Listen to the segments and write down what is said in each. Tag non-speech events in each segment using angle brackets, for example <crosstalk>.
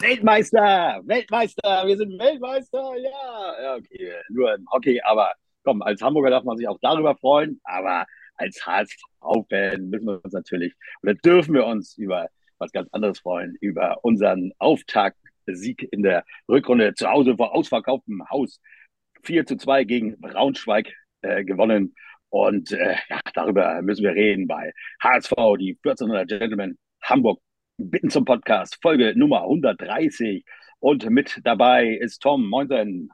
Weltmeister, Weltmeister, wir sind Weltmeister, ja. ja. Okay, nur im Hockey, aber komm, als Hamburger darf man sich auch darüber freuen, aber als HSV-Fan müssen wir uns natürlich oder dürfen wir uns über was ganz anderes freuen, über unseren Auftaktsieg in der Rückrunde zu Hause vor ausverkauftem Haus. 4 zu 2 gegen Braunschweig äh, gewonnen. Und äh, ja, darüber müssen wir reden bei HSV, die 1400 Gentlemen Hamburg. Bitten zum Podcast, Folge Nummer 130. Und mit dabei ist Tom. Moinsen.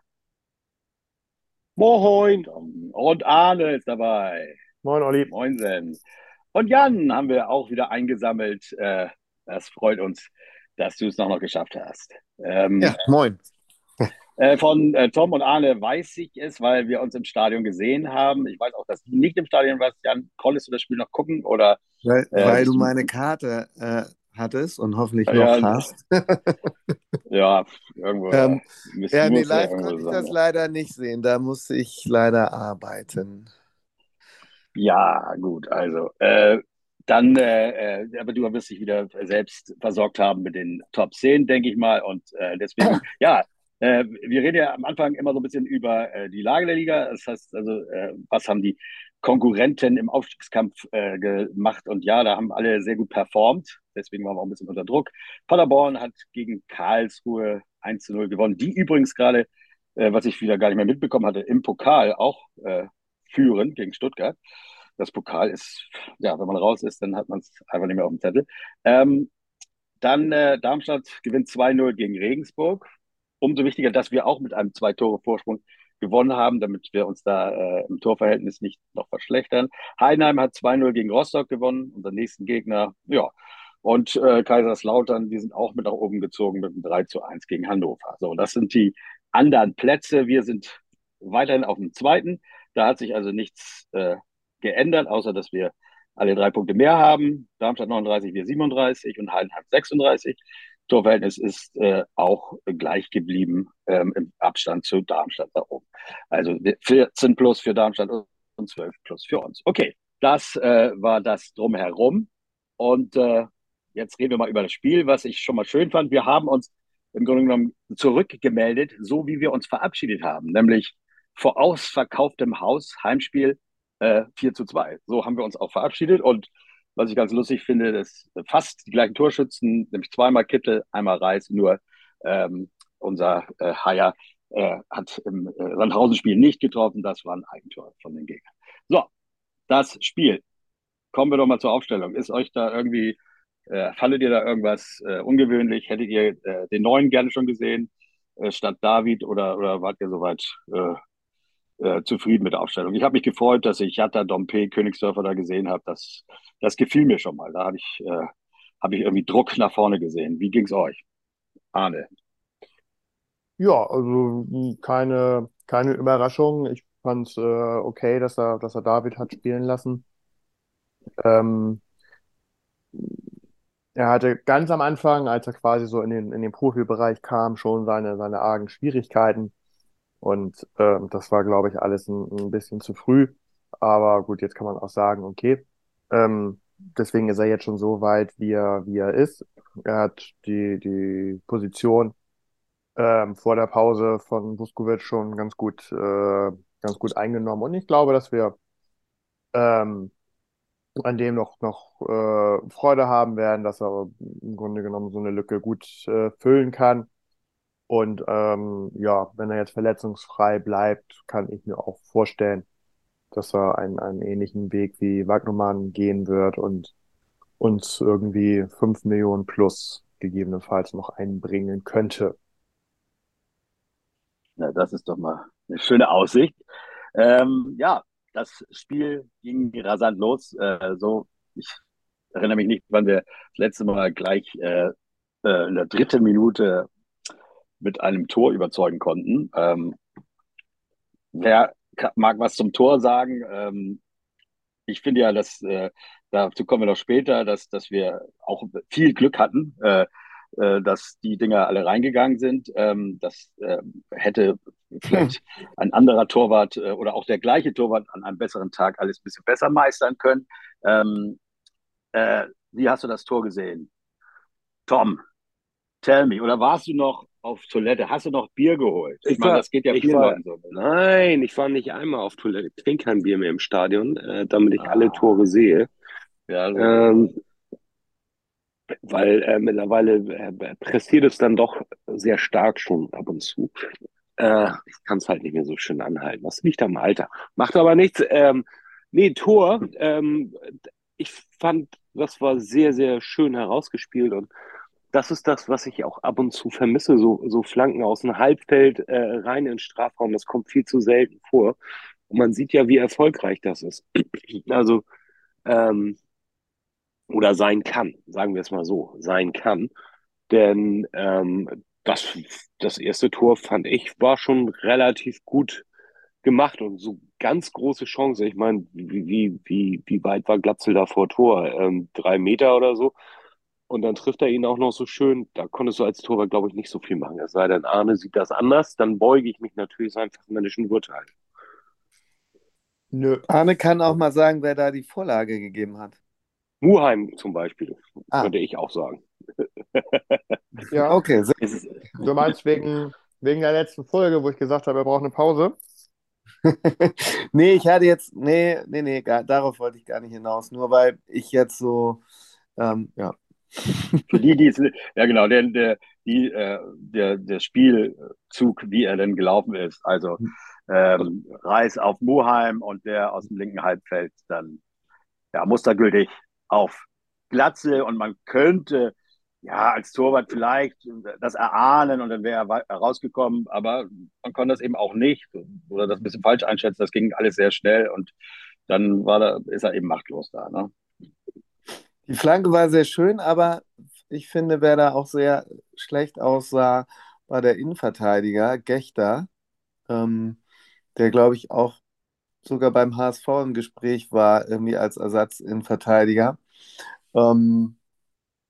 Moin. Und Arne ist dabei. Moin, Olli. Moinsen. Und Jan haben wir auch wieder eingesammelt. Äh, das freut uns, dass du es noch, noch geschafft hast. Ähm, ja, moin. Äh, von äh, Tom und Arne weiß ich es, weil wir uns im Stadion gesehen haben. Ich weiß auch, dass du nicht im Stadion warst. Jan, konntest du das Spiel noch gucken? Oder, weil, äh, weil du meine Karte äh, hattest und hoffentlich noch hast. <laughs> ja, irgendwo. Ähm, ja, nee, live konnte ich das leider nicht sehen. Da musste ich leider arbeiten. Ja, gut, also. Äh, dann, äh, äh, aber du wirst dich wieder selbst versorgt haben mit den Top 10, denke ich mal. Und äh, deswegen, <clears throat> ja, äh, wir reden ja am Anfang immer so ein bisschen über äh, die Lage der Liga. Das heißt, also, äh, was haben die Konkurrenten im Aufstiegskampf äh, gemacht? Und ja, da haben alle sehr gut performt. Deswegen waren wir auch ein bisschen unter Druck. Paderborn hat gegen Karlsruhe 1 zu 0 gewonnen. Die übrigens gerade, äh, was ich wieder gar nicht mehr mitbekommen hatte, im Pokal auch äh, führen gegen Stuttgart. Das Pokal ist, ja, wenn man raus ist, dann hat man es einfach nicht mehr auf dem Zettel. Ähm, dann äh, Darmstadt gewinnt 2-0 gegen Regensburg umso wichtiger, dass wir auch mit einem Zwei-Tore-Vorsprung gewonnen haben, damit wir uns da äh, im Torverhältnis nicht noch verschlechtern. Heidenheim hat 2-0 gegen Rostock gewonnen, unser nächsten Gegner. Ja. Und äh, Kaiserslautern, die sind auch mit nach oben gezogen mit einem 3 zu 1 gegen Hannover. So, das sind die anderen Plätze. Wir sind weiterhin auf dem zweiten. Da hat sich also nichts äh, geändert, außer dass wir alle drei Punkte mehr haben. Darmstadt 39, wir 37 und Heidenheim 36. Torverhältnis ist äh, auch gleich geblieben ähm, im Abstand zu Darmstadt da oben. Also 14 plus für Darmstadt und 12 plus für uns. Okay, das äh, war das drumherum. Und äh, jetzt reden wir mal über das Spiel, was ich schon mal schön fand. Wir haben uns im Grunde genommen zurückgemeldet, so wie wir uns verabschiedet haben, nämlich vor ausverkauftem Haus, Heimspiel äh, 4 zu 2. So haben wir uns auch verabschiedet und was ich ganz lustig finde, dass fast die gleichen Torschützen, nämlich zweimal Kittel, einmal Reis, nur ähm, unser äh, Haier äh, hat im äh, Sandhausen-Spiel nicht getroffen. Das war ein Eigentor von den Gegnern. So, das Spiel. Kommen wir doch mal zur Aufstellung. Ist euch da irgendwie, äh, fandet ihr da irgendwas äh, ungewöhnlich? Hättet ihr äh, den neuen gerne schon gesehen, äh, statt David, oder, oder wart ihr soweit äh, zufrieden mit der Aufstellung. Ich habe mich gefreut, dass ich Jatta, Dompe, Königsdörfer da gesehen habe. Das, das gefiel mir schon mal. Da habe ich, äh, hab ich irgendwie Druck nach vorne gesehen. Wie ging es euch? Arne. Ja, also hm, keine, keine Überraschung. Ich fand es äh, okay, dass er, dass er David hat spielen lassen. Ähm, er hatte ganz am Anfang, als er quasi so in den, in den Profibereich kam, schon seine, seine argen Schwierigkeiten. Und ähm, das war, glaube ich, alles ein, ein bisschen zu früh. Aber gut, jetzt kann man auch sagen, okay, ähm, deswegen ist er jetzt schon so weit, wie er, wie er ist. Er hat die, die Position ähm, vor der Pause von Vuskovic schon ganz gut, äh, ganz gut eingenommen. Und ich glaube, dass wir ähm, an dem noch, noch äh, Freude haben werden, dass er im Grunde genommen so eine Lücke gut äh, füllen kann. Und ähm, ja, wenn er jetzt verletzungsfrei bleibt, kann ich mir auch vorstellen, dass er einen, einen ähnlichen Weg wie Wagnermann gehen wird und uns irgendwie fünf Millionen plus gegebenenfalls noch einbringen könnte. Na, das ist doch mal eine schöne Aussicht. Ähm, ja, das Spiel ging rasant los. Äh, so, ich erinnere mich nicht, wann wir das letzte Mal gleich äh, äh in der dritten Minute mit einem Tor überzeugen konnten. Ähm, wer mag was zum Tor sagen? Ähm, ich finde ja, dass äh, dazu kommen wir noch später, dass, dass wir auch viel Glück hatten, äh, äh, dass die Dinger alle reingegangen sind. Ähm, das äh, hätte vielleicht ein anderer Torwart äh, oder auch der gleiche Torwart an einem besseren Tag alles ein bisschen besser meistern können. Ähm, äh, wie hast du das Tor gesehen? Tom, tell me. Oder warst du noch auf Toilette? Hast du noch Bier geholt? Ich, ich meine, das geht ja vielen Leuten so. Nein, ich war nicht einmal auf Toilette. Ich trinke kein Bier mehr im Stadion, äh, damit ich ah. alle Tore sehe. Ja, ähm, weil äh, mittlerweile äh, pressiert es dann doch sehr stark schon ab und zu. Äh, ich kann es halt nicht mehr so schön anhalten. Das liegt am Alter. Macht aber nichts. Ähm, nee, Tor. Ähm, ich fand, das war sehr, sehr schön herausgespielt und das ist das, was ich auch ab und zu vermisse, so, so Flanken aus dem Halbfeld äh, rein in den Strafraum. Das kommt viel zu selten vor. Und man sieht ja, wie erfolgreich das ist. <clears throat> also, ähm, oder sein kann, sagen wir es mal so, sein kann. Denn ähm, das, das erste Tor, fand ich, war schon relativ gut gemacht und so ganz große Chance. Ich meine, wie, wie, wie, wie weit war Glatzel da vor Tor? Ähm, drei Meter oder so. Und dann trifft er ihn auch noch so schön. Da konntest du als Torwart, glaube ich, nicht so viel machen. Es sei denn, Arne sieht das anders, dann beuge ich mich natürlich seinem fachmännischen Urteil. Nö. Arne kann auch mal sagen, wer da die Vorlage gegeben hat. Muheim zum Beispiel, ah. könnte ich auch sagen. <laughs> ja, okay. Du meinst wegen, wegen der letzten Folge, wo ich gesagt habe, wir brauchen eine Pause? <laughs> nee, ich hatte jetzt, nee, nee, nee, gar, darauf wollte ich gar nicht hinaus. Nur weil ich jetzt so, ähm, ja. <laughs> Für die, die es, ja genau, der, der, die, äh, der, der Spielzug, wie er denn gelaufen ist. Also ähm, Reis auf Muheim und der aus dem linken Halbfeld dann ja, mustergültig auf Glatze und man könnte ja als Torwart vielleicht das erahnen und dann wäre er rausgekommen, aber man konnte das eben auch nicht oder das ein bisschen falsch einschätzen. Das ging alles sehr schnell und dann war da, ist er eben machtlos da. Ne? Die Flanke war sehr schön, aber ich finde, wer da auch sehr schlecht aussah, war der Innenverteidiger Gechter, ähm, der glaube ich auch sogar beim HSV im Gespräch war, irgendwie als Ersatz in Verteidiger. Ähm,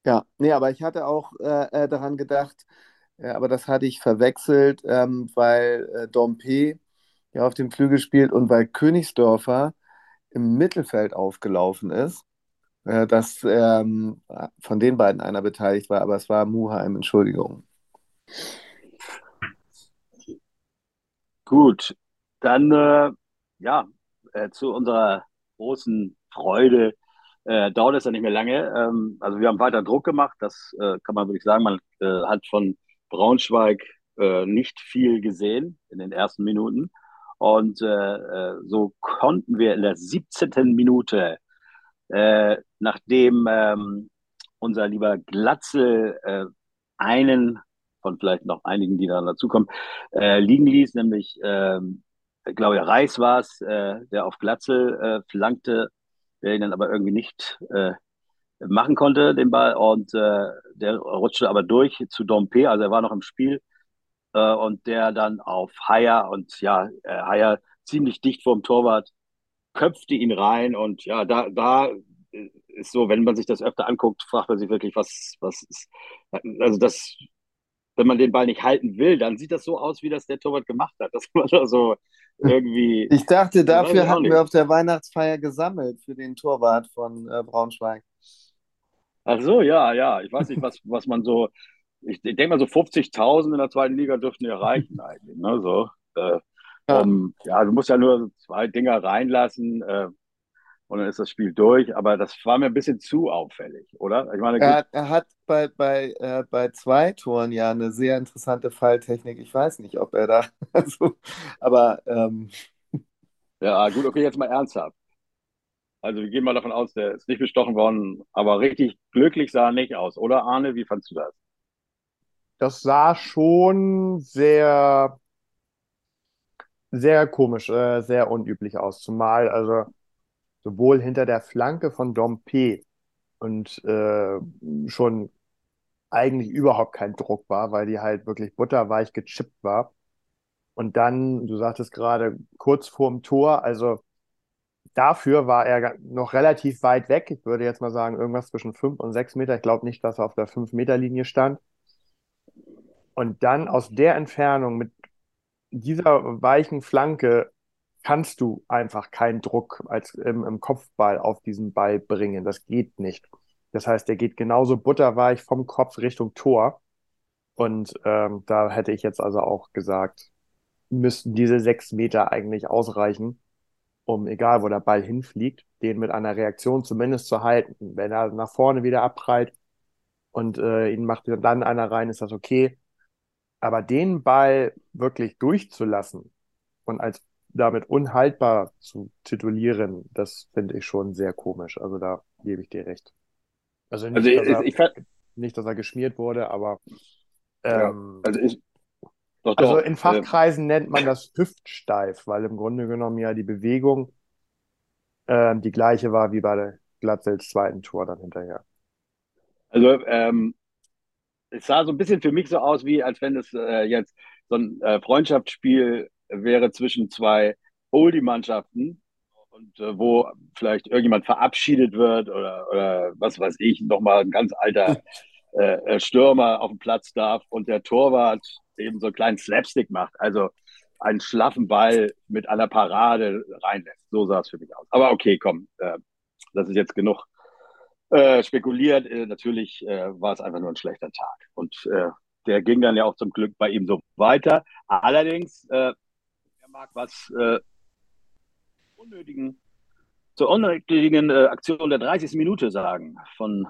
ja, nee, aber ich hatte auch äh, äh, daran gedacht, äh, aber das hatte ich verwechselt, ähm, weil äh, Dompe ja auf dem Flügel spielt und weil Königsdörfer im Mittelfeld aufgelaufen ist, äh, dass ähm, von den beiden einer beteiligt war, aber es war Muheim, Entschuldigung. Gut, dann äh, ja, äh, zu unserer großen Freude äh, dauert es ja nicht mehr lange. Ähm, also wir haben weiter Druck gemacht, das äh, kann man wirklich sagen. Man äh, hat von Braunschweig nicht viel gesehen in den ersten Minuten. Und so konnten wir in der 17. Minute, nachdem ähm, unser lieber Glatzel einen von vielleicht noch einigen, die da dazukommen, liegen ließ, nämlich ähm, Claudia Reis war es, äh, der auf Glatzel äh, flankte, der ihn dann aber irgendwie nicht äh, machen konnte, den Ball. Und äh, der rutschte aber durch zu Dompe, also er war noch im Spiel. Äh, und der dann auf Haier und ja, äh, Haier ziemlich dicht vorm Torwart köpfte ihn rein. Und ja, da, da ist so, wenn man sich das öfter anguckt, fragt man sich wirklich, was, was ist. Also das wenn man den Ball nicht halten will, dann sieht das so aus, wie das der Torwart gemacht hat. <laughs> Das war da so irgendwie. <laughs> Ich dachte, dafür hatten wir auf der Weihnachtsfeier gesammelt für den Torwart von äh, Braunschweig. Ach so, ja, ja. Ich weiß nicht, was, was man so. Ich, ich denke mal, so 50.000 in der zweiten Liga dürften die erreichen eigentlich. Ne? So, äh, ja. Um, ja, du musst ja nur zwei Dinger reinlassen. Äh, und dann ist das Spiel durch. Aber das war mir ein bisschen zu auffällig, oder? Ich meine, er, er, hat bei, bei, äh, bei zwei Toren ja eine sehr interessante Falltechnik. Ich weiß nicht, ob er da. <laughs> Also, aber. Ähm... Ja, gut, okay, jetzt mal ernsthaft. Also, wir gehen mal davon aus, der ist nicht bestochen worden, aber richtig glücklich sah er nicht aus, oder Arne? Wie fandst du das? Das sah schon sehr, sehr komisch, äh, sehr unüblich aus. Zumal, also sowohl hinter der Flanke von Dompe und äh, schon eigentlich überhaupt kein Druck war, weil die halt wirklich butterweich gechippt war. Und dann, du sagtest gerade, kurz vorm Tor, also dafür war er noch relativ weit weg. Ich würde jetzt mal sagen, irgendwas zwischen fünf und sechs Meter. Ich glaube nicht, dass er auf der fünf Meter Linie stand. Und dann aus der Entfernung mit dieser weichen Flanke kannst du einfach keinen Druck als im, im Kopfball auf diesen Ball bringen. Das geht nicht. Das heißt, der geht genauso butterweich vom Kopf Richtung Tor. Und ähm, da hätte ich jetzt also auch gesagt, müssten diese sechs Meter eigentlich ausreichen, um, egal wo der Ball hinfliegt, den mit einer Reaktion zumindest zu halten. Wenn er nach vorne wieder abprallt und äh, ihn macht dann einer rein, ist das okay. Aber den Ball wirklich durchzulassen und als damit unhaltbar zu titulieren, das finde ich schon sehr komisch. Also da gebe ich dir recht. Also nicht, also ich, dass, er, ich, nicht dass er geschmiert wurde, aber ähm, ja, also ich, doch, also in Fachkreisen äh, nennt man das Hüftsteif, weil im Grunde genommen ja die Bewegung äh, die gleiche war wie bei Glatzels zweiten Tor dann hinterher. Also ähm, es sah so ein bisschen für mich so aus, wie als wenn es äh, jetzt so ein äh, Freundschaftsspiel wäre zwischen zwei Oldie-Mannschaften und äh, wo vielleicht irgendjemand verabschiedet wird oder, oder was weiß ich, nochmal ein ganz alter <laughs> äh, äh, Stürmer auf dem Platz darf und der Torwart eben so einen kleinen Slapstick macht. Also einen schlaffen Ball mit einer Parade reinlässt. So sah es für mich aus. Aber okay, komm, äh, das ist jetzt genug äh, spekuliert. Äh, natürlich äh, war es einfach nur ein schlechter Tag. Und äh, der ging dann ja auch zum Glück bei ihm so weiter. Allerdings, äh, er mag was unnötigen, zur unnötigen Aktion der 30. Minute sagen von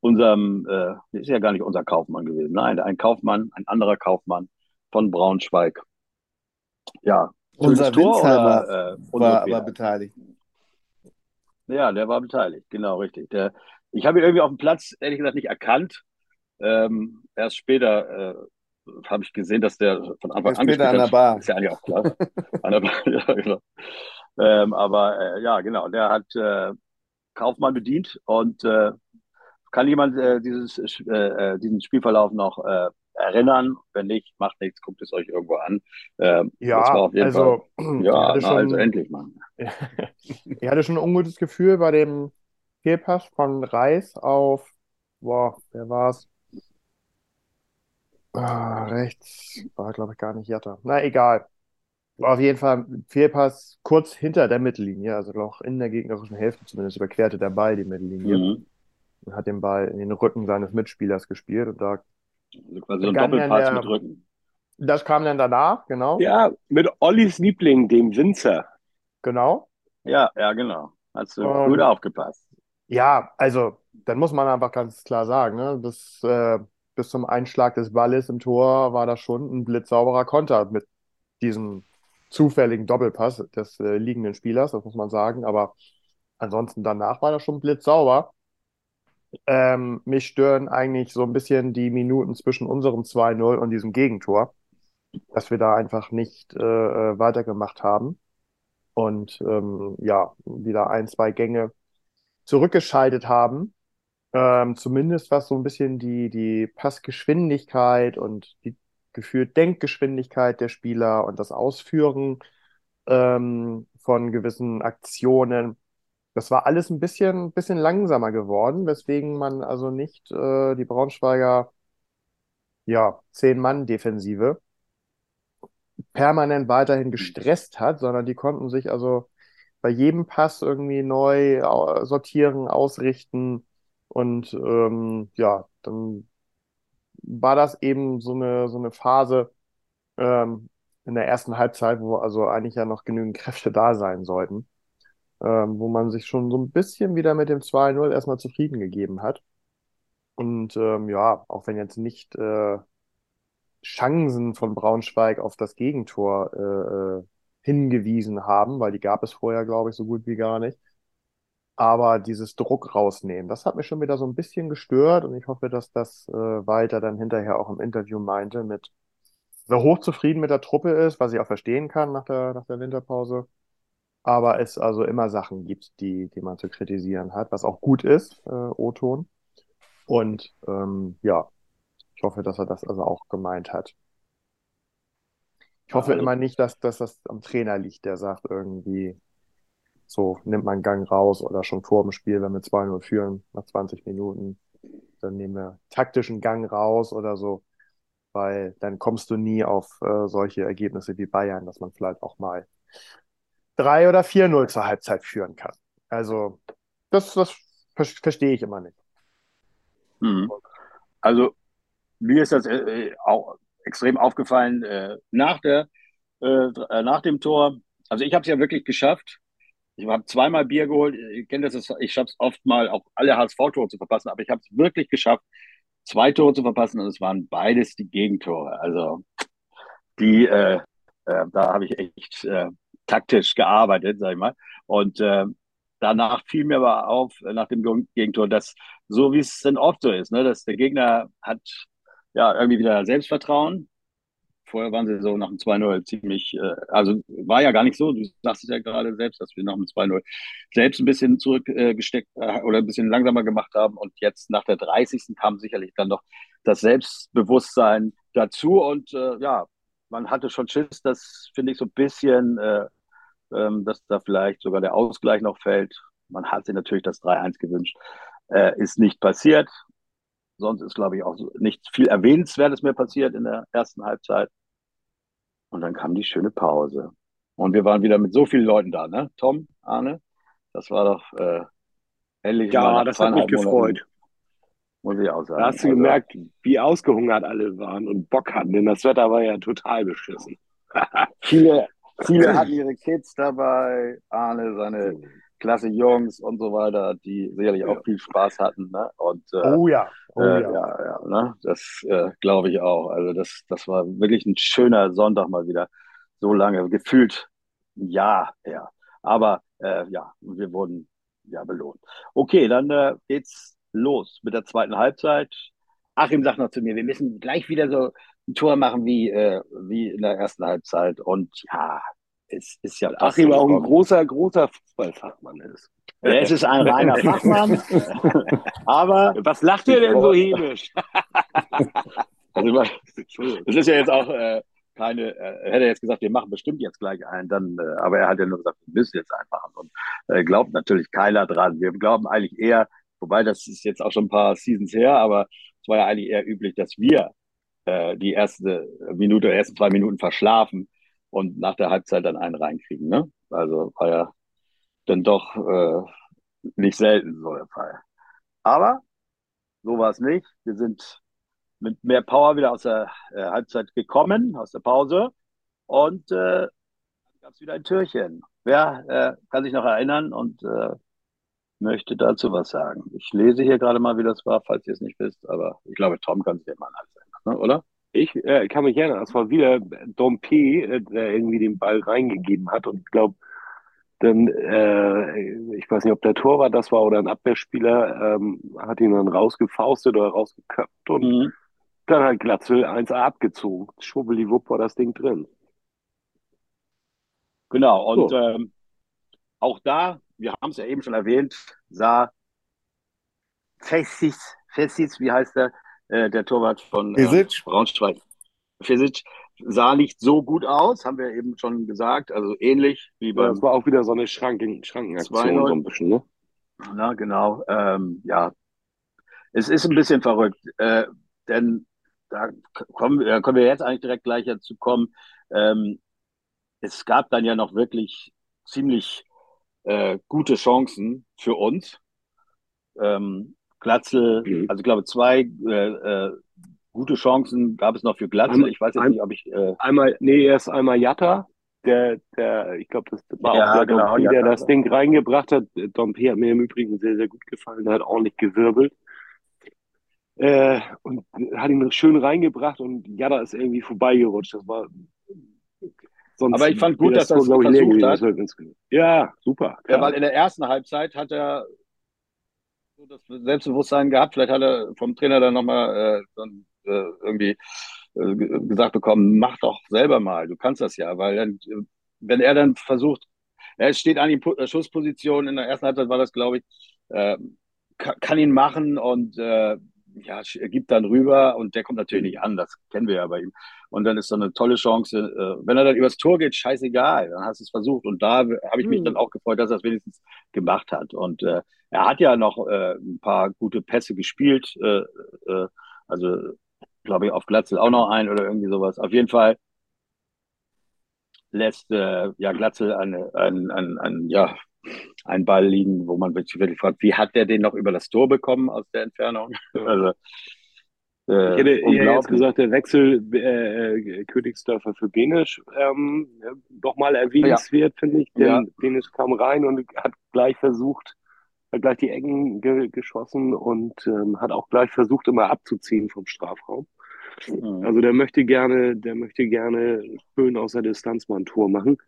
unserem, ist ja gar nicht unser Kaufmann gewesen. Nein, ein Kaufmann, ein anderer Kaufmann von Braunschweig. Ja. Unser Winzheimer äh, war aber beteiligt. Ja, der war beteiligt, genau, richtig. Der, ich habe ihn irgendwie auf dem Platz, ehrlich gesagt, nicht erkannt. Ähm, erst später äh, habe ich gesehen, dass der von Anfang an gespielt an der Bar. Ist ja eigentlich auch klar. an der Bar, <laughs> ja, genau. Ähm, aber äh, ja, genau, der hat äh, Kaufmann bedient und äh, kann jemand äh, dieses, äh, diesen Spielverlauf noch erinnern? Wenn nicht, macht nichts, guckt es euch irgendwo an. Ähm, ja, also, Fall, ja, na, schon, also endlich, Mann. <laughs> ich hatte schon ein ungutes Gefühl bei dem Fehlpass von Reis auf, boah, wer war's? Ah, rechts war, glaube ich, gar nicht Jatta. Na, egal. Auf jeden Fall Fehlpass kurz hinter der Mittellinie, also noch in der gegnerischen Hälfte zumindest überquerte der Ball die Mittellinie mhm. und hat den Ball in den Rücken seines Mitspielers gespielt und da also quasi so ein Doppelpass der, mit Rücken. Das kam dann danach, genau. Ja, mit Ollis Liebling, dem Winzer. Genau. Ja, ja, genau. Hast du um, gut aufgepasst. Ja, also, dann muss man einfach ganz klar sagen, ne, bis, äh, bis zum Einschlag des Balles im Tor war das schon ein blitzsauberer Konter mit diesem zufälligen Doppelpass des äh, liegenden Spielers, das muss man sagen. Aber ansonsten danach war das schon blitzsauber. Ähm, mich stören eigentlich so ein bisschen die Minuten zwischen unserem 2-0 und diesem Gegentor, dass wir da einfach nicht äh, äh, weitergemacht haben und ähm, ja, wieder ein, zwei Gänge zurückgeschaltet haben. Ähm, zumindest was so ein bisschen die, die Passgeschwindigkeit und die gefühlt Denkgeschwindigkeit der Spieler und das Ausführen ähm, von gewissen Aktionen das war alles ein bisschen, bisschen langsamer geworden, weswegen man also nicht äh, die Braunschweiger, ja, Zehn-Mann-Defensive permanent weiterhin gestresst hat, sondern die konnten sich also bei jedem Pass irgendwie neu sortieren, ausrichten und ähm, ja, dann war das eben so eine, so eine Phase ähm, in der ersten Halbzeit, wo also eigentlich ja noch genügend Kräfte da sein sollten ähm, wo man sich schon so ein bisschen wieder mit dem 2-0 erstmal zufrieden gegeben hat. Und ähm, ja, auch wenn jetzt nicht äh, Chancen von Braunschweig auf das Gegentor äh, äh, hingewiesen haben, weil die gab es vorher, glaube ich, so gut wie gar nicht. Aber dieses Druck rausnehmen, das hat mich schon wieder so ein bisschen gestört und ich hoffe, dass das äh, Walter dann hinterher auch im Interview meinte, mit so hochzufrieden mit der Truppe ist, was ich auch verstehen kann nach der, nach der Winterpause aber es also immer Sachen gibt, die, die man zu kritisieren hat, was auch gut ist, äh, O-Ton. Und ähm, ja, ich hoffe, dass er das also auch gemeint hat. Ich hoffe also, immer nicht, dass, dass das am Trainer liegt, der sagt irgendwie, so nimmt man Gang raus oder schon vor dem Spiel, wenn wir 2-0 führen, nach 20 Minuten, dann nehmen wir taktischen Gang raus oder so, weil dann kommst du nie auf äh, solche Ergebnisse wie Bayern, dass man vielleicht auch mal 3 oder 4-0 zur Halbzeit führen kann. Also, das, das verstehe ich immer nicht. Mhm. Also mir ist das äh, auch extrem aufgefallen äh, nach, der, äh, äh nach dem Tor. Also ich habe es ja wirklich geschafft. Ich habe zweimal Bier geholt. Ich kenne das, ich schaffe es oft mal auch alle HSV-Tore zu verpassen, aber ich habe es wirklich geschafft, zwei Tore zu verpassen und es waren beides die Gegentore. Also die, äh, äh, da habe ich echt äh, taktisch gearbeitet, sag ich mal. Und äh, danach fiel mir aber auf, nach dem Gegentor, dass so wie es dann oft so ist, ne, dass der Gegner hat ja irgendwie wieder Selbstvertrauen. Vorher waren sie so nach dem 2-0 ziemlich, äh, also war ja gar nicht so, du sagst es ja gerade selbst, dass wir nach dem 2-0 selbst ein bisschen zurückgesteckt äh, oder ein bisschen langsamer gemacht haben und jetzt nach der 30. kam sicherlich dann noch das Selbstbewusstsein dazu und äh, ja, man hatte schon Schiss, das finde ich so ein bisschen, äh, ähm, dass da vielleicht sogar der Ausgleich noch fällt. Man hat sich natürlich das 3-1 gewünscht. Äh, ist nicht passiert. Sonst ist, glaube ich, auch nichts viel Erwähnenswertes mehr passiert in der ersten Halbzeit. Und dann kam die schöne Pause. Und wir waren wieder mit so vielen Leuten da, ne? Tom, Arne, das war doch äh, endlich. Ja, das hat mich gefreut. Muss ich auch sagen. Da hast du also, gemerkt, wie ausgehungert alle waren und Bock hatten, denn das Wetter war ja total beschissen. <laughs> viele, viele hatten ihre Kids dabei, Arne, seine klasse Jungs und so weiter, die sicherlich auch viel Spaß hatten. Ne? Und, äh, oh ja. Oh, äh, ja. ja, ja ne? Das äh, glaube ich auch. Also das, das war wirklich ein schöner Sonntag mal wieder. So lange, gefühlt ein Jahr her. Aber äh, ja, wir wurden ja belohnt. Okay, dann äh, geht's los mit der zweiten Halbzeit. Achim sagt noch zu mir, wir müssen gleich wieder so ein Tor machen wie, äh, wie in der ersten Halbzeit. Und ja, es ist ja Achim auch ein großer, großer Fußballfachmann ist. Ja, es ist ein reiner <laughs> Fachmann. aber. Was lacht ihr denn so hämisch? <laughs> also, das ist ja jetzt auch äh, keine, äh, hätte jetzt gesagt, wir machen bestimmt jetzt gleich einen, dann, äh, aber er hat ja nur gesagt, wir müssen jetzt einen machen. Und äh, glaubt natürlich keiner dran. Wir glauben eigentlich eher, wobei das ist jetzt auch schon ein paar Seasons her, aber es war ja eigentlich eher üblich, dass wir äh, die erste Minute, die ersten zwei Minuten verschlafen und nach der Halbzeit dann einen reinkriegen. Ne? Also war ja dann doch äh, nicht selten so der Fall. Aber so war es nicht. Wir sind mit mehr Power wieder aus der äh, Halbzeit gekommen, aus der Pause. Und äh, gab es wieder ein Türchen. Wer äh, kann sich noch erinnern und äh, möchte dazu was sagen? Ich lese hier gerade mal, wie das war, falls ihr es nicht wisst, aber ich glaube, Tom kann sich immer an alles erinnern, ne? oder? Ich äh, kann mich erinnern, es war wieder Dompe, äh, der irgendwie den Ball reingegeben hat und ich glaube, dann, äh, ich weiß nicht, ob der Torwart das war oder ein Abwehrspieler, ähm, hat ihn dann rausgefaustet oder rausgeköpft und mhm. dann hat Glatzel 1A abgezogen. Schwubbeliwupp war das Ding drin. Genau, und so. ähm, auch da, wir haben es ja eben schon erwähnt, sah Fessis, Fessis, wie heißt der, äh, der Torwart von äh, Braunschweig. Fesic sah nicht so gut aus, haben wir eben schon gesagt. Also ähnlich wie beim. Ja, das war auch wieder so eine Schranken, Schrankenaktion, so ein bisschen, ne? Na, genau. Ähm, ja, es ist ein bisschen verrückt, äh, denn da kommen, da können wir jetzt eigentlich direkt gleich dazu kommen. Ähm, es gab dann ja noch wirklich ziemlich äh, gute Chancen für uns. Ähm, Glatzel, mhm. also ich glaube, zwei äh, äh, gute Chancen gab es noch für Glatzel. ich weiß jetzt nicht, ob ich. Äh, einmal, nee, erst einmal Jatta, der, der, ich glaube, das war ja, auch der genau, Dompi, der das Ding reingebracht hat. Dompi hat mir im Übrigen sehr, sehr gut gefallen, der hat ordentlich gewirbelt. Äh, und hat ihn schön reingebracht und Jatta ist irgendwie vorbeigerutscht. Das war. Sonst Aber ich fand gut, dass das, das versucht hat. Ja, super. Ja, weil in der ersten Halbzeit hat er so das Selbstbewusstsein gehabt. Vielleicht hat er vom Trainer dann nochmal äh, äh, irgendwie äh, gesagt bekommen, mach doch selber mal, du kannst das ja, weil dann, wenn er dann versucht, er steht an die äh, Schussposition, in der ersten Halbzeit war das, glaube ich, äh, kann, kann, ihn machen und äh, ja, gibt dann rüber und der kommt natürlich nicht an, das kennen wir ja bei ihm. Und dann ist so eine tolle Chance, äh, wenn er dann übers Tor geht, scheißegal, dann hast du es versucht. Und da habe ich mich mhm. dann auch gefreut, dass er es wenigstens gemacht hat. Und äh, er hat ja noch äh, ein paar gute Pässe gespielt, äh, äh, also glaube ich, auf Glatzel auch noch ein oder irgendwie sowas. Auf jeden Fall lässt äh, ja Glatzel eine, ein, ein, ein, ja, einen Ball liegen, wo man sich wirklich fragt, wie hat der den noch über das Tor bekommen aus der Entfernung? <laughs> also Äh, ich hätte eher jetzt gesagt, der Wechsel äh, äh Königsdörfer für Benisch ähm, doch mal erwähnenswert, ja. finde ich. Denn ja. Benisch kam rein und hat gleich versucht, hat gleich die Ecken ge geschossen und ähm, hat auch gleich versucht, immer abzuziehen vom Strafraum. Mhm. Also der möchte gerne, der möchte gerne schön aus der Distanz mal ein Tor machen.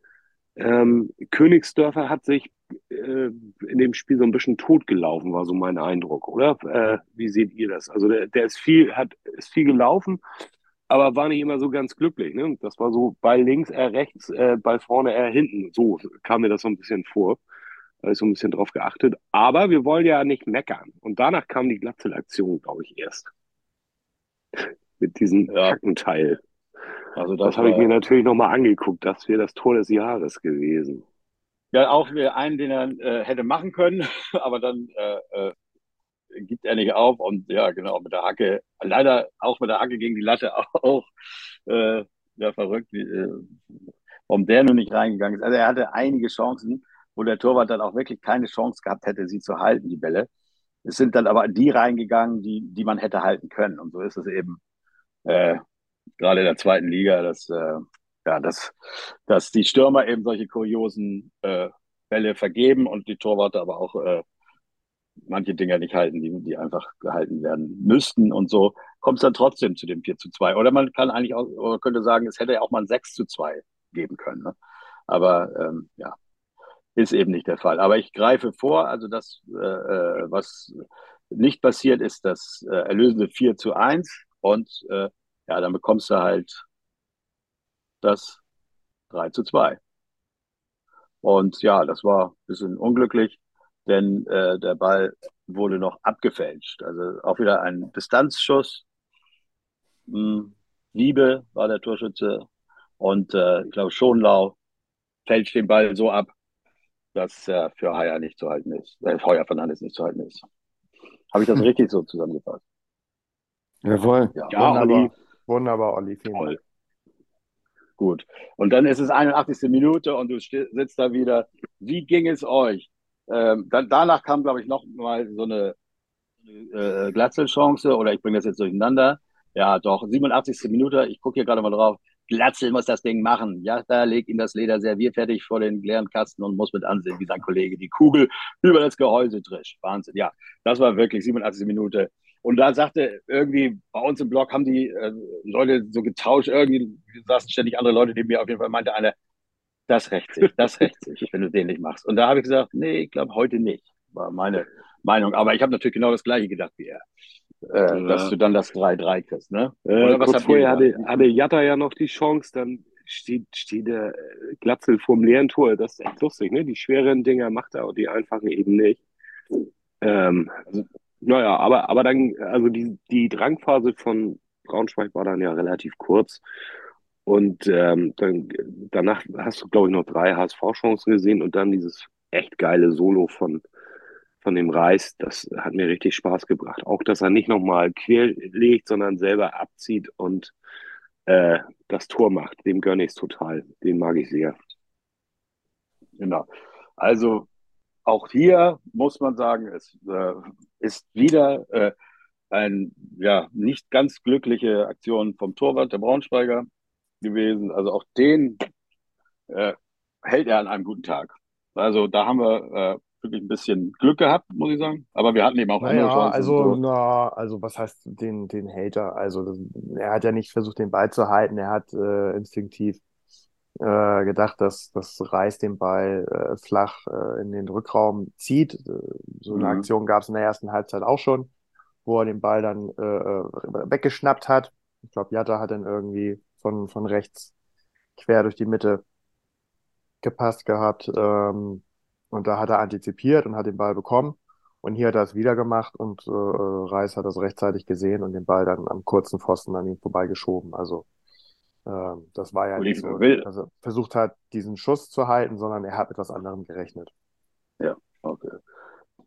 Ähm, Königsdörfer hat sich äh, in dem Spiel so ein bisschen totgelaufen, war so mein Eindruck, oder? Äh, wie seht ihr das? Also der, der ist viel, hat ist viel gelaufen, aber war nicht immer so ganz glücklich. Ne? Das war so Ball links, er rechts, äh, Ball vorne, er hinten. So kam mir das so ein bisschen vor. Da ist so ein bisschen drauf geachtet. Aber wir wollen ja nicht meckern. Und danach kam die Glatzel-Aktion, glaube ich, erst. <laughs> Mit diesem ja. Hackenteil. Also das, das habe ich mir natürlich nochmal angeguckt. Das wäre das Tor des Jahres gewesen. Ja, auch einen, den er äh, hätte machen können, <laughs> aber dann äh, äh, gibt er nicht auf. Und ja, genau, mit der Hacke, leider auch mit der Hacke gegen die Latte <laughs> auch. Äh, ja, verrückt, äh, warum der nur nicht reingegangen ist. Also er hatte einige Chancen, wo der Torwart dann auch wirklich keine Chance gehabt hätte, sie zu halten, die Bälle. Es sind dann aber die reingegangen, die, die man hätte halten können. Und so ist es eben. Äh, gerade in der zweiten Liga, dass, äh, ja, dass, dass die Stürmer eben solche kuriosen äh, Bälle vergeben und die Torwarte aber auch äh, manche Dinger nicht halten, die, die einfach gehalten werden müssten und so kommt es dann trotzdem zu dem 4 zu 2. Oder man kann eigentlich auch, oder könnte sagen, es hätte ja auch mal ein 6 zu 2 geben können. Ne? Aber ähm, ja, ist eben nicht der Fall. Aber ich greife vor, also das, äh, äh was nicht passiert, ist das äh, erlösende 4 zu 1 und äh, ja, dann bekommst du halt das 3 zu 2. Und ja, das war ein bisschen unglücklich, denn äh, der Ball wurde noch abgefälscht. Also auch wieder ein Distanzschuss. Hm, Liebe war der Torschütze und äh, ich glaube Schonlau fälscht den Ball so ab, dass er für Heuer nicht zu halten ist, äh, Heuer Fernandes nicht zu halten ist. Habe ich das hm. <laughs> richtig so zusammengefasst? Jawohl. Ja, ja Olli, Wunderbar, Olli. Toll. Gut. Und dann ist es 81. Minute und du sitzt da wieder. Wie ging es euch? Ähm, dann, danach kam, glaube ich, noch mal so eine äh, Glatzel-Chance oder ich bringe das jetzt durcheinander. Ja, doch, 87. Minute, ich gucke hier gerade mal drauf. Glatzel muss das Ding machen. Ja, da legt ihm das Leder servierfertig vor den leeren Kasten und muss mit ansehen, wie sein Kollege die Kugel über das Gehäuse trischt. Wahnsinn. Ja, das war wirklich 87. Minute. Und da sagte irgendwie, bei uns im Blog haben die äh, Leute so getauscht, irgendwie saßen ständig andere Leute neben mir, auf jeden Fall meinte einer, das rächt sich, das <laughs> rächt sich, wenn du den nicht machst. Und da habe ich gesagt, nee, ich glaube heute nicht, war meine Meinung. Aber ich habe natürlich genau das Gleiche gedacht wie er. Äh, ja. Dass du dann das 3-3 kriegst, ne? Äh, was vorher hatte, hatte Jatta ja noch die Chance, dann steht, steht der Glatzel vorm leeren Tor. Das ist echt lustig, ne? Die schweren Dinger macht er und die einfachen eben nicht. Ähm, also, naja, aber, aber dann, also die, die Drangphase von Braunschweig war dann ja relativ kurz. Und ähm, dann, danach hast du, glaube ich, noch drei HSV-Chancen gesehen und dann dieses echt geile Solo von, von dem Reis. Das hat mir richtig Spaß gebracht. Auch, dass er nicht nochmal querlegt, sondern selber abzieht und äh, das Tor macht. Dem gönne ich es total. Den mag ich sehr. Genau. Also auch hier muss man sagen, es äh, ist wieder äh, eine ja, nicht ganz glückliche Aktion vom Torwart der Braunschweiger gewesen. Also auch den äh, hält er an einem guten Tag. Also da haben wir äh, wirklich ein bisschen Glück gehabt, muss ich sagen. Aber wir hatten eben auch naja, andere Chancen. Also, so. na, also was heißt den, den Hater? Also er hat ja nicht versucht, den Ball zu halten. Er hat äh, instinktiv äh, gedacht, dass das Reis den Ball äh, flach äh, in den Rückraum zieht. Äh, so eine mhm. Aktion gab es in der ersten Halbzeit auch schon, wo er den Ball dann äh, äh weggeschnappt hat. Ich glaube, Jatta hat dann irgendwie von, von rechts quer durch die Mitte gepasst gehabt. Ähm, und da hat er antizipiert und hat den Ball bekommen. Und hier hat er es wieder gemacht und äh, Reis hat das rechtzeitig gesehen und den Ball dann am kurzen Pfosten an ihm vorbeigeschoben. Also das war ja nicht so, also versucht hat, diesen Schuss zu halten, sondern er hat mit was anderem gerechnet. Ja, okay.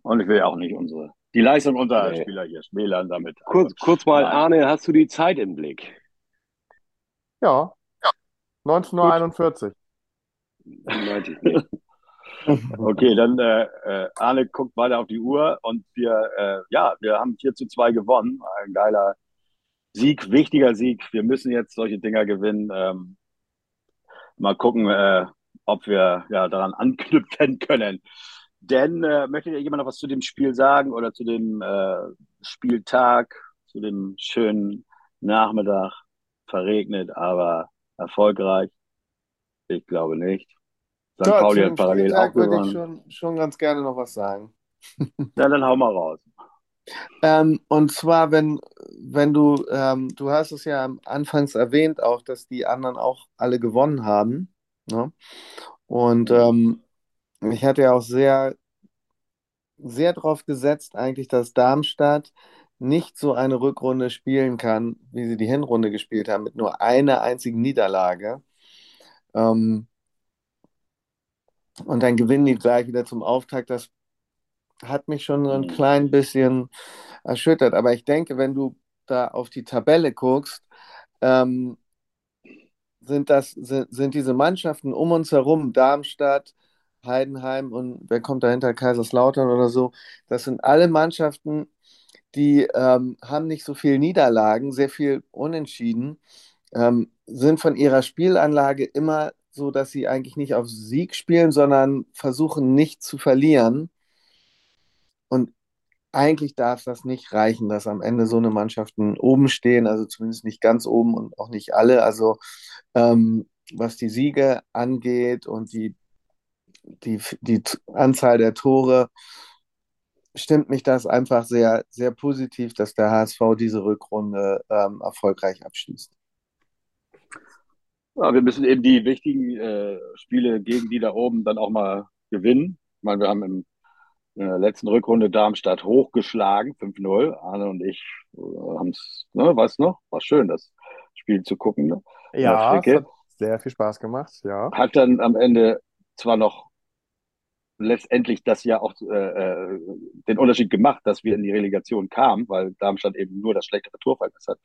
Und ich will auch nicht unsere, die Leistung unserer nee. Spieler hier schmälern damit. Kurz, kurz mal, Arne, hast du die Zeit im Blick? Ja. ja. 19.41 Uhr. <laughs> Okay, dann äh, äh, Arne guckt weiter auf die Uhr und wir, äh, ja, wir haben 4 zu 2 gewonnen. Ein geiler Sieg, wichtiger Sieg. Wir müssen jetzt solche Dinger gewinnen. Ähm, mal gucken, äh, ob wir ja daran anknüpfen können. Denn äh, möchte jemand noch was zu dem Spiel sagen oder zu dem äh, Spieltag, zu dem schönen Nachmittag? Verregnet, aber erfolgreich. Ich glaube nicht. St. Ja, Pauli hat parallel auch gewonnen. würde ich schon, schon ganz gerne noch was sagen. ja, dann hau mal raus. Ähm, und zwar, wenn, wenn du, ähm, du hast es ja anfangs erwähnt auch, dass die anderen auch alle gewonnen haben. Ne? Und ähm, ich hatte ja auch sehr, sehr darauf gesetzt, eigentlich, dass Darmstadt nicht so eine Rückrunde spielen kann, wie sie die Hinrunde gespielt haben, mit nur einer einzigen Niederlage. Ähm, und dann gewinnen die gleich wieder zum Auftakt. Das hat mich schon so ein mhm. klein bisschen erschüttert. Aber ich denke, wenn du da auf die Tabelle guckst, ähm, sind, das, sind, sind diese Mannschaften um uns herum, Darmstadt, Heidenheim und wer kommt dahinter, Kaiserslautern oder so, das sind alle Mannschaften, die ähm, haben nicht so viel Niederlagen, sehr viel Unentschieden, ähm, sind von ihrer Spielanlage immer so, dass sie eigentlich nicht auf Sieg spielen, sondern versuchen nicht zu verlieren. Und eigentlich darf das nicht reichen, dass am Ende so eine Mannschaften oben stehen, also zumindest nicht ganz oben und auch nicht alle. Also ähm, was die Siege angeht und die, die, die Anzahl der Tore, stimmt mich das einfach sehr, sehr positiv, dass der HSV diese Rückrunde ähm, erfolgreich abschließt. Ja, wir müssen eben die wichtigen äh, Spiele gegen die da oben dann auch mal gewinnen. Ich meine, wir haben im in der letzten Rückrunde Darmstadt hochgeschlagen, 5-0. Arne und ich äh, haben es, ne, weißt noch? War schön, das Spiel zu gucken. Ne? Ja, sehr viel Spaß gemacht, ja. Hat dann am Ende zwar noch letztendlich das ja auch äh, äh, den Unterschied gemacht, dass wir in die Relegation kamen, weil Darmstadt eben nur das schlechtere Torverhältnis hat.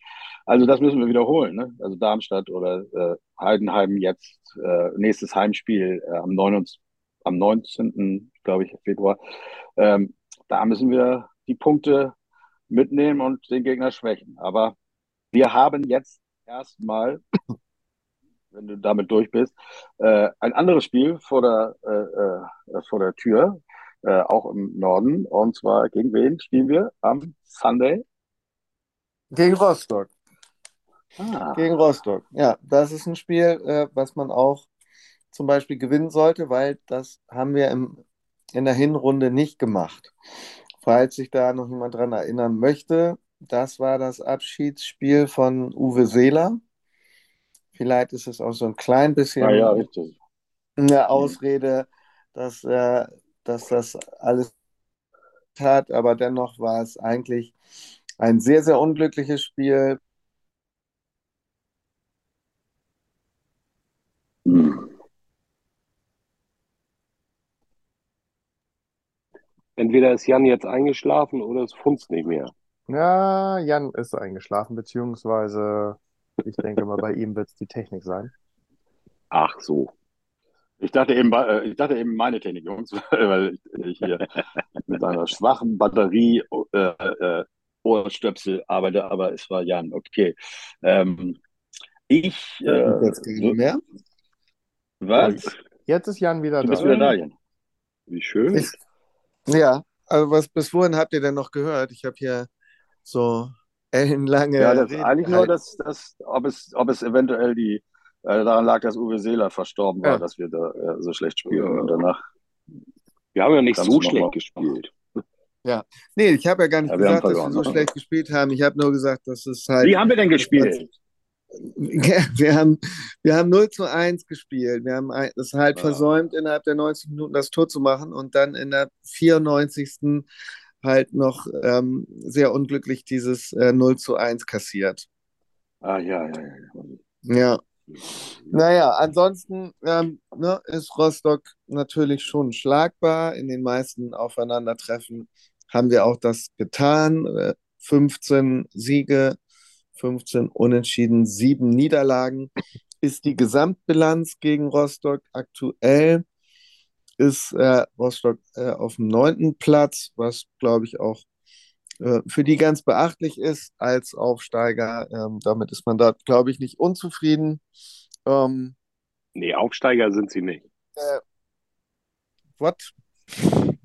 Also das müssen wir wiederholen. Ne? Also Darmstadt oder äh, Heidenheim jetzt äh, nächstes Heimspiel äh, am, 29, am 19. glaube ich Februar. Ähm, da müssen wir die Punkte mitnehmen und den Gegner schwächen. Aber wir haben jetzt erstmal <coughs> wenn du damit durch bist. Äh, ein anderes Spiel vor der, äh, äh, vor der Tür, äh, auch im Norden. Und zwar gegen wen spielen wir am Sunday? Gegen Rostock. Ah. Gegen Rostock. Ja, das ist ein Spiel, äh, was man auch zum Beispiel gewinnen sollte, weil das haben wir im, in der Hinrunde nicht gemacht. Falls sich da noch jemand dran erinnern möchte, das war das Abschiedsspiel von Uwe Seeler Vielleicht ist es auch so ein klein bisschen ja, ja, eine mhm. Ausrede, dass, äh, dass das alles hat, aber dennoch war es eigentlich ein sehr, sehr unglückliches Spiel. Entweder ist Jan jetzt eingeschlafen oder es funzt nicht mehr. Ja, Jan ist eingeschlafen, beziehungsweise ich denke mal, bei ihm wird es die Technik sein. Ach so. Ich dachte eben, äh, ich dachte eben meine Technik, Jungs, <laughs> weil ich hier mit einer schwachen Batterie äh, äh, Ohrstöpsel arbeite, aber es war Jan, okay. Ähm, ich. Äh, jetzt nicht mehr. Was? Jetzt ist Jan wieder du da. Du bist wieder da, Jan. Wie schön. Ich, ja, also was bis wohin habt ihr denn noch gehört? Ich habe hier so ellenlange. Ja, das Reden eigentlich nur, dass, dass, ob, es, ob es eventuell die, äh, daran lag, dass Uwe Seeler verstorben war, ja. dass wir da äh, so schlecht spielen. Und danach. Wir haben ja nicht so schlecht mal. gespielt. Ja, nee, ich habe ja gar nicht ja, gesagt, dass wir so ne? schlecht gespielt haben. Ich habe nur gesagt, dass es halt. Wie haben wir denn gespielt? Wir haben, wir haben 0 zu 1 gespielt. Wir haben es halt ja. versäumt, innerhalb der 90 Minuten das Tor zu machen und dann in der 94 halt noch ähm, sehr unglücklich dieses äh, 0 zu 1 kassiert. Ah, ja, ja, ja. Ja. Naja, ansonsten ähm, ne, ist Rostock natürlich schon schlagbar. In den meisten Aufeinandertreffen haben wir auch das getan. Äh, 15 Siege, 15 Unentschieden, 7 Niederlagen ist die Gesamtbilanz gegen Rostock aktuell ist äh, Rostock äh, auf dem neunten Platz, was glaube ich auch äh, für die ganz beachtlich ist als Aufsteiger. Ähm, damit ist man da, glaube ich, nicht unzufrieden. Ähm, nee, Aufsteiger sind sie nicht. Äh, what? <laughs>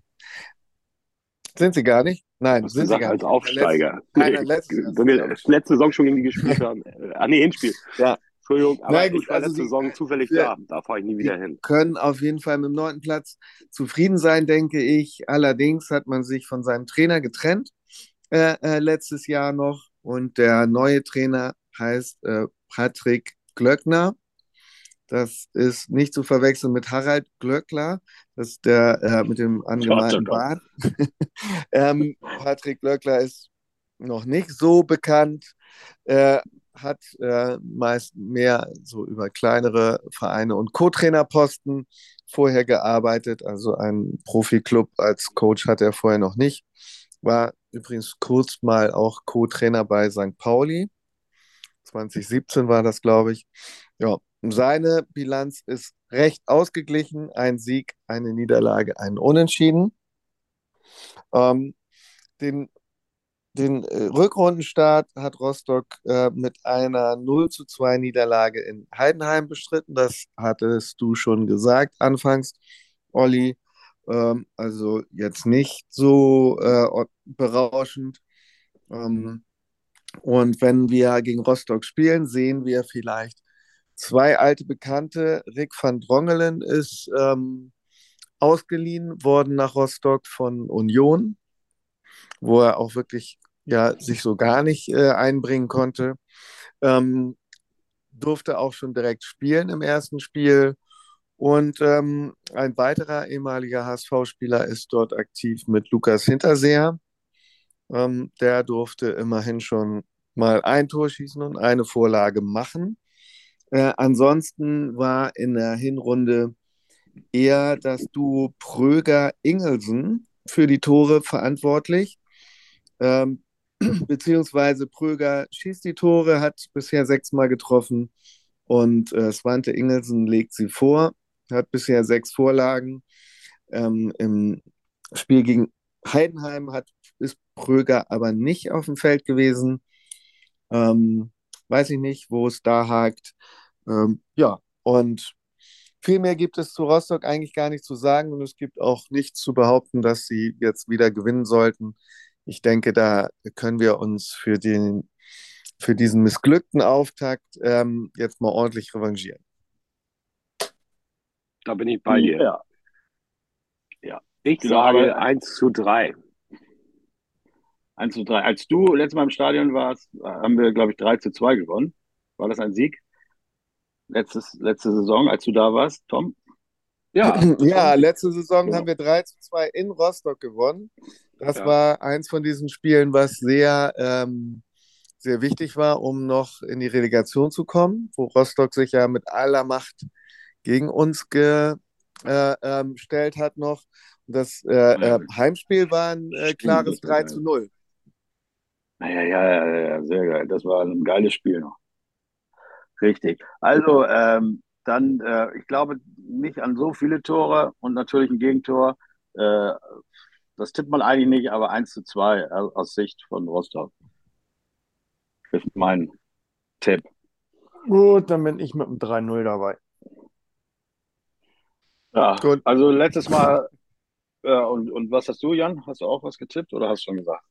Sind sie gar nicht? Nein, Was sind sie gar als. Aufsteiger. Letzte, letzte, Wenn wir letzte Saison schon gegen die gespielt <laughs> haben. ah, nee, Hinspiel. Ja. Entschuldigung, aber Nein, gut, ich war also letzte sie, Saison zufällig ja, da. Da fahre ich nie wieder hin. können auf jeden Fall mit dem neunten Platz zufrieden sein, denke ich. Allerdings hat man sich von seinem Trainer getrennt äh, äh, letztes Jahr noch. Und der neue Trainer heißt äh, Patrick Glöckner. Das ist nicht zu verwechseln mit Harald Glöckler, das ist der äh, mit dem angemalten Bart. <laughs> ähm, Patrick Glöckler ist noch nicht so bekannt, äh, hat äh, meist mehr so über kleinere Vereine und Co-Trainerposten vorher gearbeitet. Also ein Profi-Club als Coach hat er vorher noch nicht. War übrigens kurz mal auch Co-Trainer bei St. Pauli. 2017 war das, glaube ich. Ja, seine Bilanz ist recht ausgeglichen. Ein Sieg, eine Niederlage, ein Unentschieden. Ähm, den den äh, Rückrundenstart hat Rostock äh, mit einer 0 zu 2 Niederlage in Heidenheim bestritten. Das hattest du schon gesagt anfangs, Olli. Ähm, also jetzt nicht so äh, berauschend. Ähm, und wenn wir gegen Rostock spielen, sehen wir vielleicht zwei alte Bekannte. Rick van Drongelen ist ähm, ausgeliehen worden nach Rostock von Union, wo er auch wirklich ja sich so gar nicht äh, einbringen konnte. Ähm, durfte auch schon direkt spielen im ersten Spiel. Und ähm, ein weiterer ehemaliger HSV-Spieler ist dort aktiv mit Lukas Hinterseher. Ähm, der durfte immerhin schon mal ein Tor schießen und eine Vorlage machen. Äh, ansonsten war in der Hinrunde eher das Duo Pröger-Ingelsen für die Tore verantwortlich. Ähm, <clears throat> beziehungsweise Pröger schießt die Tore, hat bisher sechsmal getroffen und äh, Svante Ingelsen legt sie vor, hat bisher sechs Vorlagen. Ähm, Im Spiel gegen Heidenheim hat, ist Pröger aber nicht auf dem Feld gewesen. Ähm, weiß ich nicht, wo es da hakt. Ähm, ja, und viel mehr gibt es zu Rostock eigentlich gar nicht zu sagen und es gibt auch nichts zu behaupten, dass sie jetzt wieder gewinnen sollten ich denke, da können wir uns für, den, für diesen missglückten Auftakt ähm, jetzt mal ordentlich revanchieren. Da bin ich bei dir. Ja. ja. Ich genau, sage 1 zu 3. 1 zu 3. Als du letztes Mal im Stadion warst, haben wir, glaube ich, 3 zu 2 gewonnen. War das ein Sieg? Letztes, letzte Saison, als du da warst, Tom? Ja, ja letzte Saison ja. haben wir 3 zu 2 in Rostock gewonnen. Das ja. war eins von diesen Spielen, was sehr, ähm, sehr wichtig war, um noch in die Relegation zu kommen, wo Rostock sich ja mit aller Macht gegen uns gestellt äh, ähm, hat noch. Das äh, äh, Heimspiel war ein äh, klares 3 zu 0. Ja, ja, ja, sehr geil. Das war ein geiles Spiel noch. Richtig. Also, ähm, dann, äh, ich glaube nicht an so viele Tore und natürlich ein Gegentor. Äh, das tippt man eigentlich nicht, aber 1 zu 2 aus Sicht von Rostock. Das ist mein Tipp. Gut, dann bin ich mit dem 3-0 dabei. Ja, Gut. also letztes Mal, äh, und, und was hast du, Jan? Hast du auch was getippt oder hast du schon gesagt?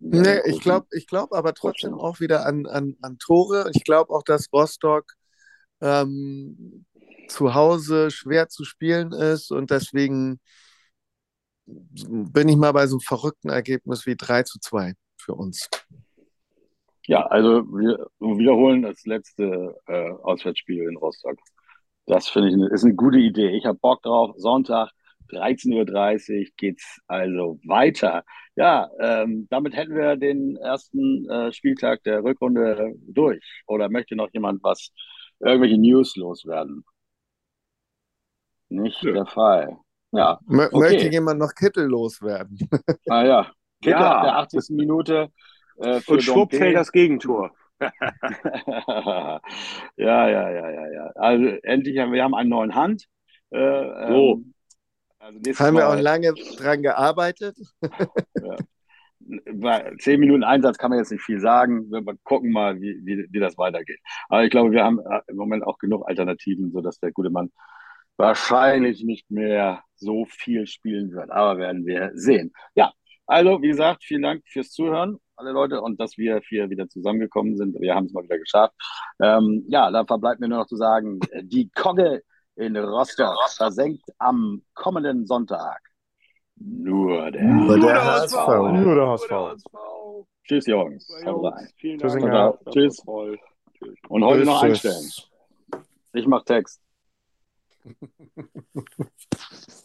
Nee, ich glaube ich glaub aber trotzdem auch wieder an, an, an Tore. Ich glaube auch, dass Rostock ähm, zu Hause schwer zu spielen ist und deswegen bin ich mal bei so einem verrückten Ergebnis wie 3 zu 2 für uns. Ja, also wir wiederholen das letzte äh, Auswärtsspiel in Rostock. Das finde ich ist eine gute Idee. Ich habe Bock drauf. Sonntag 13.30 Uhr geht's also weiter. Ja, ähm, damit hätten wir den ersten äh, Spieltag der Rückrunde durch. Oder möchte noch jemand was, irgendwelche News loswerden? Nicht ja. der Fall. Ja. M okay. Möchte jemand noch Kittel loswerden? Ah ja. Kittel ja. ab der 80. Minute. Äh, Und schwupp fällt das Gegentor. <laughs> ja, ja, ja, ja, ja. Also endlich haben wir haben einen neuen Hand. Äh, so. Ähm, also haben wir auch lange dran gearbeitet. <laughs> ja. bei zehn Minuten Einsatz kann man jetzt nicht viel sagen. Wir gucken mal, wie, wie, wie das weitergeht. Aber ich glaube, wir haben äh, im Moment auch genug Alternativen, sodass der gute Mann wahrscheinlich nicht mehr so viel spielen wird. Aber werden wir sehen. Ja, also wie gesagt, vielen Dank fürs Zuhören, alle Leute, und dass wir hier wieder zusammengekommen sind. Wir haben es mal wieder geschafft. Ähm, ja, da verbleibt mir nur noch zu sagen, die Kogge in Rostock versenkt am kommenden Sonntag nur der, Nur nur der HSV. Nur der HSV. Tschüss, Jungs. Tschüss. Inga. Und heute noch einstellen. Ich mach Text. <laughs>